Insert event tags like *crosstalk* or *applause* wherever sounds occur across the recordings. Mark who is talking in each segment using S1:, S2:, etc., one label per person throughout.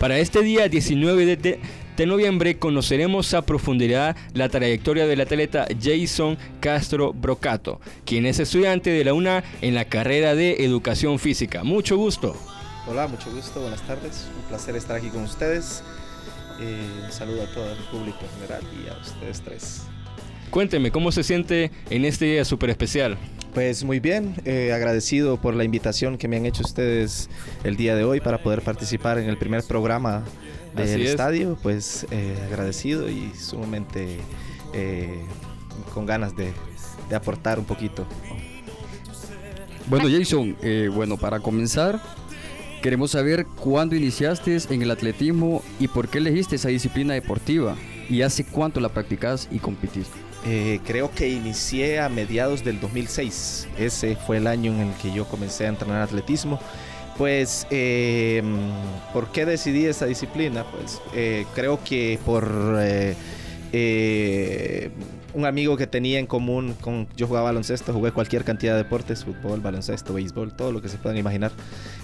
S1: Para este día 19 de, noviembre conoceremos a profundidad la trayectoria del atleta Jason Castro Brocato, quien es estudiante de la UNA en la carrera de Educación Física. Mucho gusto.
S2: Hola, mucho gusto, buenas tardes. Un placer estar aquí con ustedes. Eh, un saludo a todo el público en general y a ustedes tres.
S1: Cuénteme, ¿cómo se siente en este día súper especial?
S2: Pues muy bien, eh, agradecido por la invitación que me han hecho ustedes el día de hoy para poder participar en el primer programa del estadio. Pues eh, agradecido y sumamente eh, con ganas de, de, aportar un poquito.
S3: Bueno, Jason, bueno, para comenzar, queremos saber cuándo iniciaste en el atletismo y por qué elegiste esa disciplina deportiva y hace cuánto la practicas y competiste.
S2: Eh, creo que inicié a mediados del 2006. Ese fue el año en el que yo comencé a entrenar atletismo. Pues, eh, ¿por qué decidí esa disciplina? Pues eh, creo que por un amigo que tenía en común con yo jugaba baloncesto, jugué cualquier cantidad de deportes, fútbol, baloncesto, béisbol, todo lo que se puedan imaginar.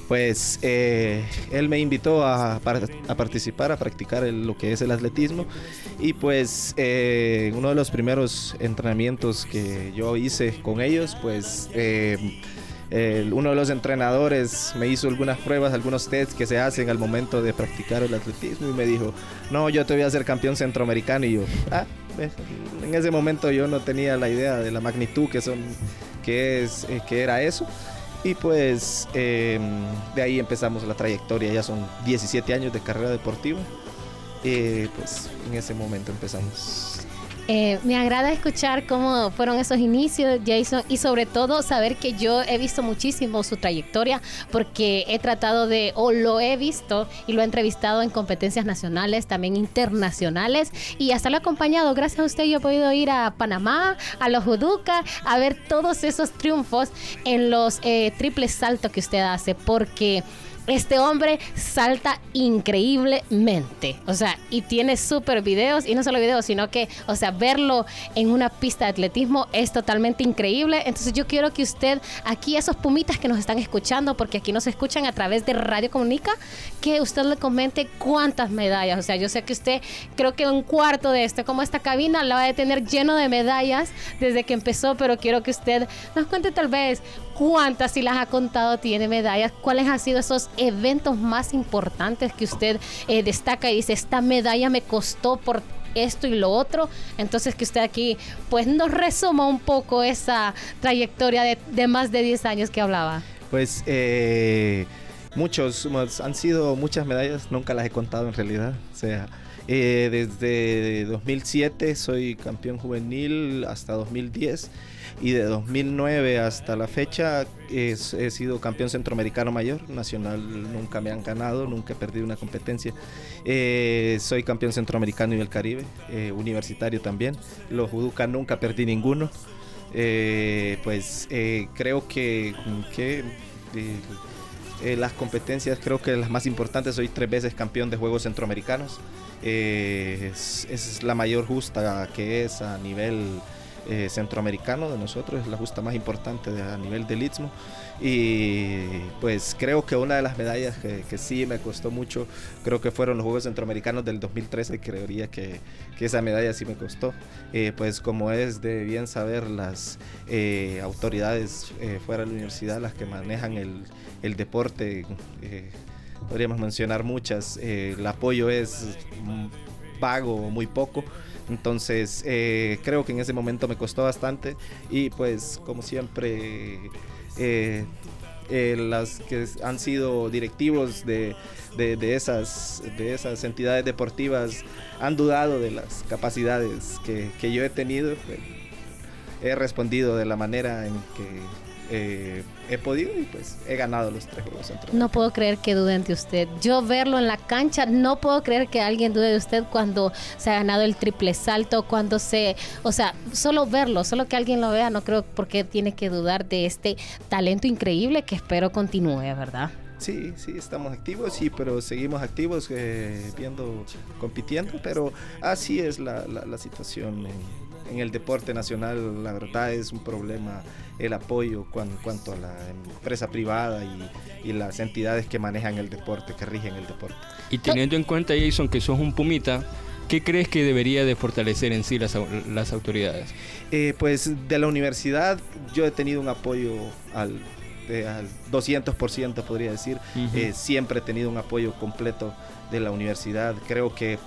S2: Pues eh, él me invitó a, participar, a practicar lo que es el atletismo y pues eh, uno de los primeros entrenamientos que yo hice con ellos, pues eh, uno de los entrenadores me hizo algunas pruebas, algunos tests que se hacen al momento de practicar el atletismo y me dijo, no, yo te voy a hacer campeón centroamericano y yo, ah, en ese momento yo no tenía la idea de la magnitud que son, que es, que era eso. Y pues em, de ahí empezamos la trayectoria, ya son 17 años de carrera deportiva. y pues en ese momento empezamos.
S4: Eh, me agrada escuchar cómo fueron esos inicios, Jason, y sobre todo saber que yo he visto muchísimo su trayectoria porque he tratado de, o lo he visto y lo he entrevistado en competencias nacionales, también internacionales, y hasta lo he acompañado. Gracias a usted yo he podido ir a Panamá, a los Juduca, a ver todos esos triunfos en los eh, triples saltos que usted hace, porque este hombre salta increíblemente. O sea, y tiene súper videos, y no solo videos, sino que, o sea, verlo en una pista de atletismo es totalmente increíble. Entonces yo quiero que usted, aquí esos pumitas que nos están escuchando, porque aquí nos escuchan a través de Radio Comunica, que usted le comente cuántas medallas. O sea, yo sé que usted, creo que un cuarto de este, como esta cabina, la va a tener lleno de medallas desde que empezó, pero quiero que usted nos cuente tal vez cuántas, si las ha contado, tiene medallas, cuáles han sido esos eventos más importantes que usted eh, destaca y dice, esta medalla me costó por esto y lo otro. Entonces que usted aquí pues nos resuma un poco esa trayectoria de, más de 10 años que hablaba.
S2: Pues eh, muchos, han sido muchas medallas, nunca las he contado en realidad. O sea, eh, desde 2007 soy campeón juvenil hasta 2010 y de 2009 hasta la fecha he sido campeón centroamericano mayor, nacional nunca me han ganado, nunca he perdido una competencia. Eh, soy campeón centroamericano y del Caribe, eh, universitario también. Los Juduca nunca perdí ninguno. Pues creo que, que las competencias, creo que las más importantes, soy tres veces campeón de Juegos Centroamericanos. es, es la mayor justa que es a nivel eh, centroamericano de nosotros, es la justa más importante a nivel del Istmo. Y pues creo que una de las medallas que, sí me costó mucho, creo que fueron los Juegos Centroamericanos del 2013, creería que, que esa medalla sí me costó. Eh, pues como es de bien saber las eh, autoridades fuera de la universidad, las que manejan el, el deporte, podríamos mencionar muchas, el apoyo es pago muy poco. Entonces, eh, creo que en ese momento me costó bastante y pues como siempre, eh, eh, las que han sido directivos de, esas, de esas entidades deportivas han dudado de las capacidades que, que yo he tenido. He respondido de la manera en que eh, he podido y pues he ganado los tres juegos.
S4: No puedo creer que duden de usted. Yo verlo en la cancha, no puedo creer que alguien dude de usted cuando se ha ganado el triple salto, cuando se, o sea, solo verlo, solo que alguien lo vea, no creo porque tiene que dudar de este talento increíble que espero continúe, ¿verdad?
S2: Sí, sí, estamos activos, sí, pero seguimos activos, eh, viendo, compitiendo, pero así es la, la, situación en el deporte nacional, la verdad es un problema el apoyo en cuanto a la empresa privada y, y, las entidades que manejan el deporte, que rigen el deporte.
S1: Y teniendo en cuenta, Jason, que sos un pumita, ¿qué crees que debería de fortalecer en sí las, las autoridades?
S2: Eh, pues de la universidad yo he tenido un apoyo al, al 200% podría decir. eh, siempre he tenido un apoyo completo de la universidad. Creo que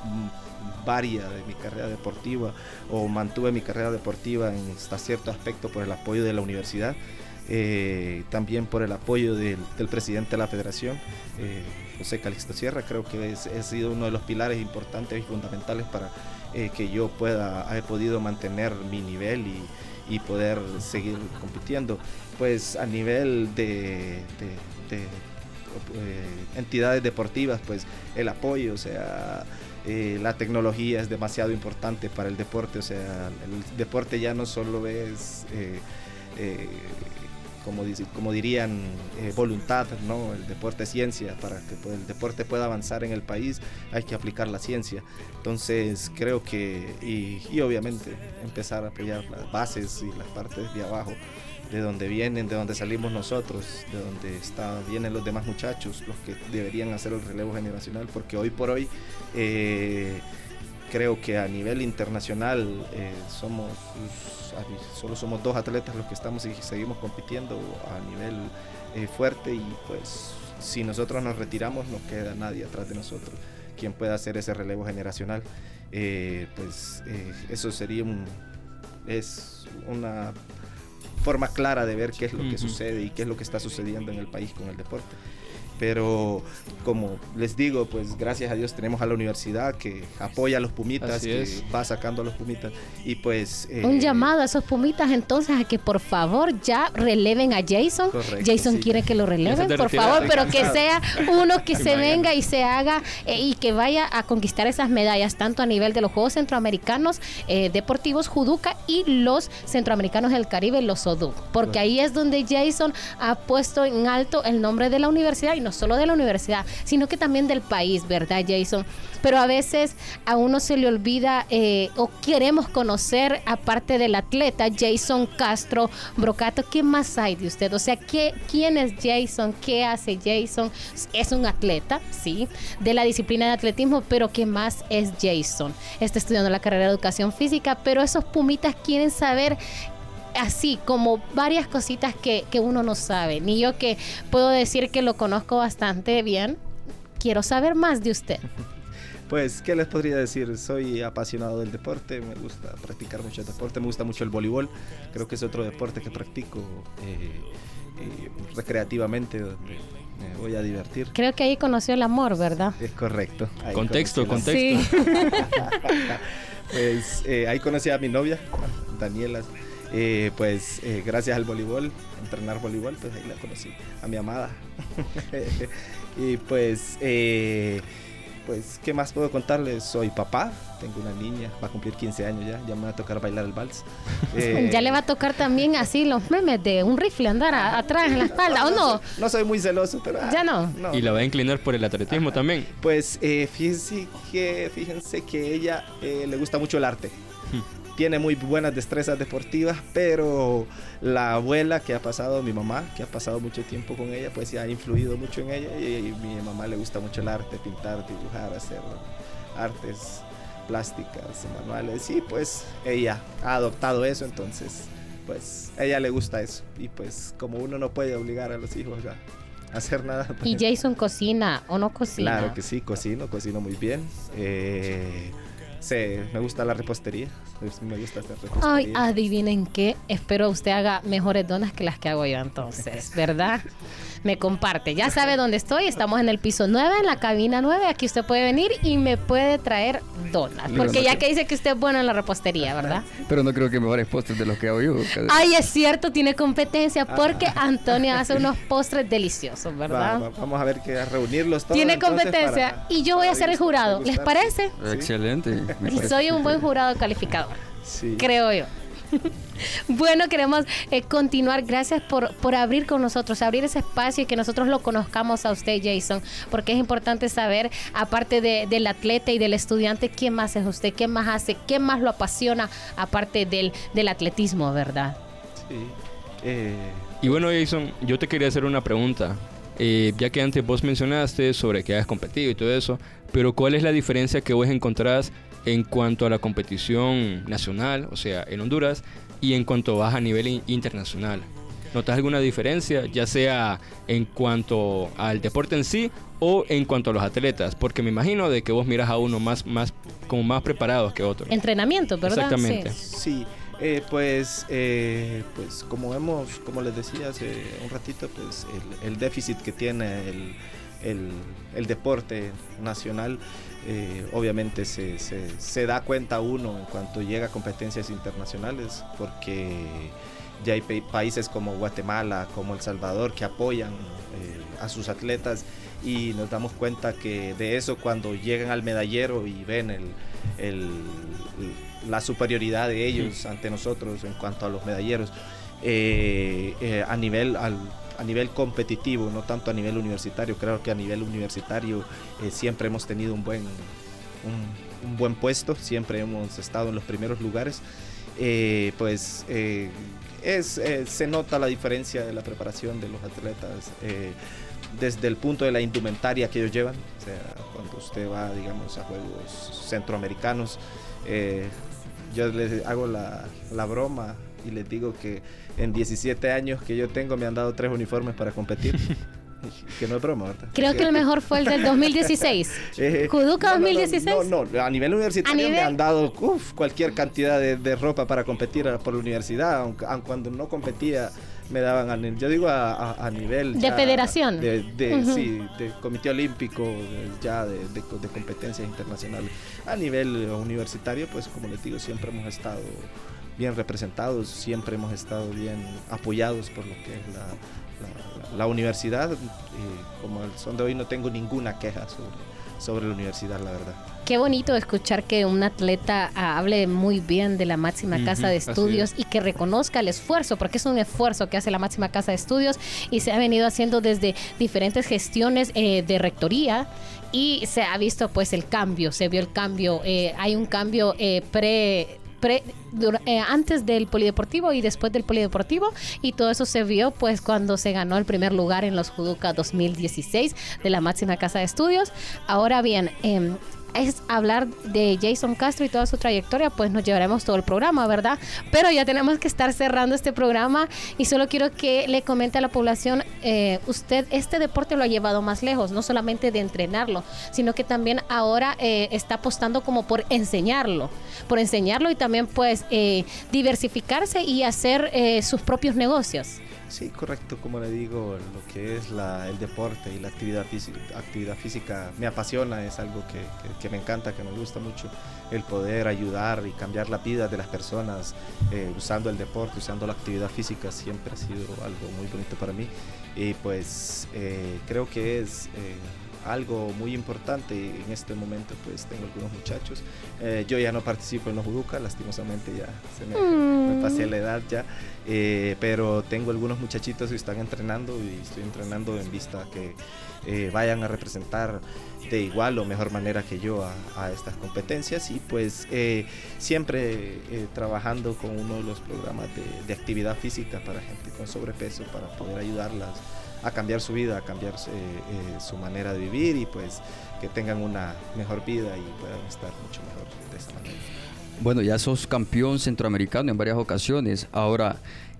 S2: varia de mi carrera deportiva o mantuve mi carrera deportiva en hasta cierto aspecto por el apoyo de la universidad. Eh, también por el apoyo del, del, presidente de la federación, eh, José Calixto Sierra, creo que es, ha sido uno de los pilares importantes y fundamentales para eh, que yo pueda, he podido mantener mi nivel y, y poder seguir compitiendo. Pues a nivel de, de entidades deportivas, pues el apoyo, o sea, eh, la tecnología es demasiado importante para el deporte, o sea, el deporte ya no solo es, eh, eh, como, como, dirían, voluntad, ¿no? El deporte es ciencia, para que el deporte pueda avanzar en el país hay que aplicar la ciencia. Entonces creo que, y, y obviamente empezar a apoyar las bases y las partes de abajo de donde vienen, de donde salimos nosotros, de donde está, vienen los demás muchachos, los que deberían hacer el relevo generacional, porque hoy por hoy eh, creo que a nivel internacional eh, somos solo somos dos atletas los que estamos y seguimos compitiendo a nivel eh, fuerte y pues si nosotros nos retiramos no queda nadie atrás de nosotros quien pueda hacer ese relevo generacional pues eso sería un es una forma clara de ver qué es lo que sucede y qué es lo que está sucediendo en el país con el deporte. Pero como les digo, pues gracias a Dios tenemos a la universidad que apoya a los Pumitas, Así que es. va sacando a los Pumitas. Y pues...
S4: Eh, Un llamado a esos Pumitas entonces a que por favor ya releven a Jason. Correcto, Jason sí. quiere que lo releven, por favor, pero que sea uno que se venga y se haga eh, y que vaya a conquistar esas medallas, tanto a nivel de los Juegos Centroamericanos eh, Deportivos Juduca y los Centroamericanos del Caribe, los ODU. Porque ahí es donde Jason ha puesto en alto el nombre de la universidad y no solo de la universidad, sino que también del país, ¿verdad, Jason? Pero a veces a uno se le olvida eh, o queremos conocer, aparte del atleta, Jason Castro Brocato, ¿qué más hay de usted? O sea, ¿qué, ¿quién es Jason? ¿Qué hace Jason? Es un atleta, sí, de la disciplina de atletismo, pero ¿qué más es Jason? Está estudiando la carrera de educación física, pero esos pumitas quieren saber así como varias cositas que, que, uno no sabe. Ni yo que puedo decir que lo conozco bastante bien, quiero saber más de usted. *laughs*
S2: Pues, ¿qué les podría decir? Soy apasionado del deporte, me gusta practicar mucho deporte, me gusta mucho el voleibol, creo que es otro deporte que practico eh, eh, recreativamente, donde me voy a divertir.
S4: Creo que ahí conoció el amor, ¿verdad?
S2: Es correcto.
S1: Ahí contexto, contexto.
S4: Sí. *laughs*
S2: pues eh, ahí conocí a mi novia, Daniela. Eh, pues eh, gracias al voleibol, entrenar voleibol, pues ahí la conocí, a mi amada. *laughs* y pues, eh, pues, ¿qué más puedo contarles? Soy papá, tengo una niña, va a cumplir 15 años ya, ya me va a tocar bailar el vals. *laughs*
S4: ya le va a tocar también así los memes de un rifle andar a, atrás en la espalda, ¿o no?
S2: No soy muy celoso, pero...
S4: Ya no.
S2: no
S1: y la va a inclinar por el atletismo
S2: Ajá.
S1: también.
S2: Pues fíjense, que, fíjense que ella le gusta mucho el arte tiene muy buenas destrezas deportivas, pero la abuela que ha pasado, mi mamá, que ha pasado mucho tiempo con ella, pues ha influido mucho en ella y, y mi mamá le gusta mucho el arte, pintar, dibujar, hacer artes plásticas, manuales y pues ella ha adoptado eso, entonces pues a ella le gusta eso y pues como uno no puede obligar a los hijos a hacer nada. *laughs* Pues,
S4: ¿Y Jason cocina o no cocina?
S2: Claro que sí, cocino, cocino muy bien. Eh, Sí, me gusta la repostería. Me gusta hacer repostería.
S4: Ay, adivinen qué. Espero usted haga mejores donas que las que hago yo entonces, *laughs* ¿verdad? me comparte. Ya sabe dónde estoy. Estamos en el piso 9, en la cabina 9. Aquí usted puede venir y me puede traer donas. Porque ya que dice que usted es bueno en la repostería, ¿verdad?
S3: Pero no creo que mejores postres de los que hago yo.
S4: Ay, es cierto, tiene competencia porque Antonia hace unos postres deliciosos, ¿verdad?
S2: Va, va, vamos a ver que a reunirlos todos.
S4: Tiene competencia para, y yo voy a ser el jurado. ¿Les parece?
S3: Excelente.
S4: Y soy un buen jurado calificador. Sí. Creo yo. *laughs* bueno, queremos eh, continuar. Gracias por, por abrir con nosotros, abrir ese espacio y que nosotros lo conozcamos a usted, Jason, porque es importante saber, aparte del atleta y del estudiante, quién más es usted, qué más hace, qué más lo apasiona, aparte del, del atletismo, ¿verdad? Sí.
S1: Eh, y bueno, Jason, yo te quería hacer una pregunta. Eh, ya que antes vos mencionaste sobre que has competido y todo eso, pero ¿cuál es la diferencia que vos encontrás en cuanto a la competición nacional, o sea, en Honduras, y en cuanto vas a nivel internacional? ¿Notas alguna diferencia, ya sea en cuanto al deporte en sí o en cuanto a los atletas? Porque me imagino de que vos miras a uno más, más como más preparados que otro.
S4: Entrenamiento, ¿verdad?
S1: Exactamente.
S2: sí. Eh, pues, eh, pues como hemos, como les decía hace un ratito, pues el, déficit que tiene el, el, deporte nacional, eh, obviamente se, se, da cuenta uno en cuanto llega a competencias internacionales, porque ya hay países como Guatemala, como El Salvador, que apoyan a sus atletas y nos damos cuenta que de eso cuando llegan al medallero y ven el, el la superioridad de ellos ante nosotros en cuanto a los medalleros eh, eh, a nivel a nivel competitivo, no tanto a nivel universitario. Creo que a nivel universitario eh, siempre hemos tenido un buen, un, buen puesto, siempre hemos estado en los primeros lugares. pues es, se nota la diferencia de la preparación de los atletas desde el punto de la indumentaria que ellos llevan. O sea, cuando usted va, digamos, a Juegos Centroamericanos, yo les hago la, la broma y les digo que en 17 años que yo tengo me han dado tres uniformes para competir. *laughs* que no es broma, ¿verdad?
S4: Creo que el mejor fue el del 2016. Eh, *laughs* ¿Juduca 2016?
S2: No, no, a nivel universitario me han dado cualquier cantidad de, de, ropa para competir por la universidad, aunque, cuando no competía me daban a, yo digo a, nivel
S4: de federación
S2: de, sí de comité olímpico ya de, de, competencias internacionales a nivel universitario pues como les digo siempre hemos estado bien representados siempre hemos estado bien apoyados por lo que es la, la, universidad y como el son de hoy no tengo ninguna queja sobre sobre la universidad la verdad.
S4: Qué bonito escuchar que un atleta hable muy bien de la máxima casa de estudios y que reconozca el esfuerzo, porque es un esfuerzo que hace la máxima casa de estudios y se ha venido haciendo desde diferentes gestiones eh, de rectoría y se ha visto pues el cambio, se vio el cambio, eh, hay un cambio eh, pre antes del polideportivo y después del polideportivo y todo eso se vio pues cuando se ganó el primer lugar en los Juduca 2016 de la máxima casa de estudios. Ahora bien, eh, es hablar de Jason Castro y toda su trayectoria, pues nos llevaremos todo el programa, ¿verdad? Pero ya tenemos que estar cerrando este programa y solo quiero que le comente a la población, eh, usted este deporte lo ha llevado más lejos, no solamente de entrenarlo, sino que también ahora eh, está apostando como por enseñarlo, por enseñarlo y también pues eh, diversificarse y hacer sus propios negocios.
S2: Sí, correcto, como le digo, lo que es el deporte y la actividad física, actividad física me apasiona, es algo que, me encanta, que me gusta mucho, el poder ayudar y cambiar la vida de las personas eh, usando el deporte, usando la actividad física, siempre ha sido algo muy bonito para mí. Y pues eh, creo que es... Eh, algo muy importante en este momento pues tengo algunos muchachos eh, yo ya no participo en los juduca lastimosamente ya se me, mm. pasé la edad ya eh, pero tengo algunos muchachitos que están entrenando y estoy entrenando en vista que eh, vayan a representar de igual o mejor manera que yo a, estas competencias y pues siempre trabajando con uno de los programas de, de actividad física para gente con sobrepeso para poder ayudarlas a cambiar su vida, a cambiar eh, eh, su manera de vivir y pues que tengan una mejor vida y puedan estar mucho mejor de esta manera.
S3: Bueno, ya sos campeón centroamericano en varias ocasiones. Ahora,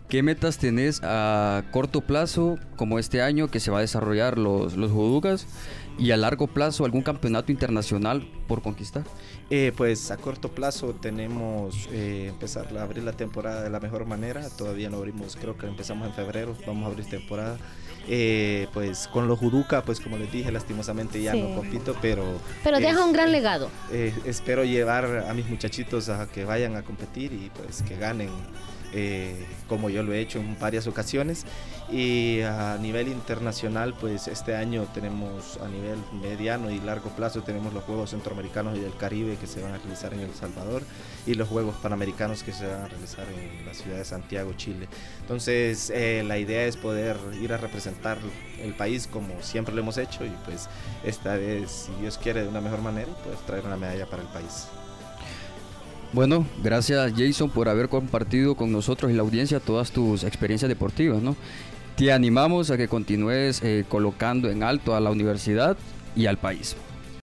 S3: ¿qué metas tenés a corto plazo, como este año que se va a desarrollar los, los Juducas, y a largo plazo algún campeonato internacional por conquistar?
S2: Eh, pues a corto plazo tenemos eh, empezar a abrir la temporada de la mejor manera. Todavía no abrimos, creo que empezamos en febrero, vamos a abrir temporada. Eh, pues con los Juduca, pues como les dije, lastimosamente ya no compito, pero...
S4: Pero deja un gran legado.
S2: espero llevar a mis muchachitos a que vayan a competir y pues que ganen eh, como yo lo he hecho en varias ocasiones. Y a nivel internacional, pues este año tenemos a nivel mediano y largo plazo, tenemos los Juegos Centroamericanos y del Caribe que se van a realizar en El Salvador y los Juegos Panamericanos que se van a realizar en la ciudad de Santiago, Chile. Entonces, eh, la idea es poder ir a representar el país como siempre lo hemos hecho y pues esta vez, si Dios quiere, de una mejor manera, pues traer una medalla para el país.
S3: Bueno, gracias Jason por haber compartido con nosotros y la audiencia todas tus experiencias deportivas, ¿no? Te animamos a que continúes eh, colocando en alto a la universidad y al país.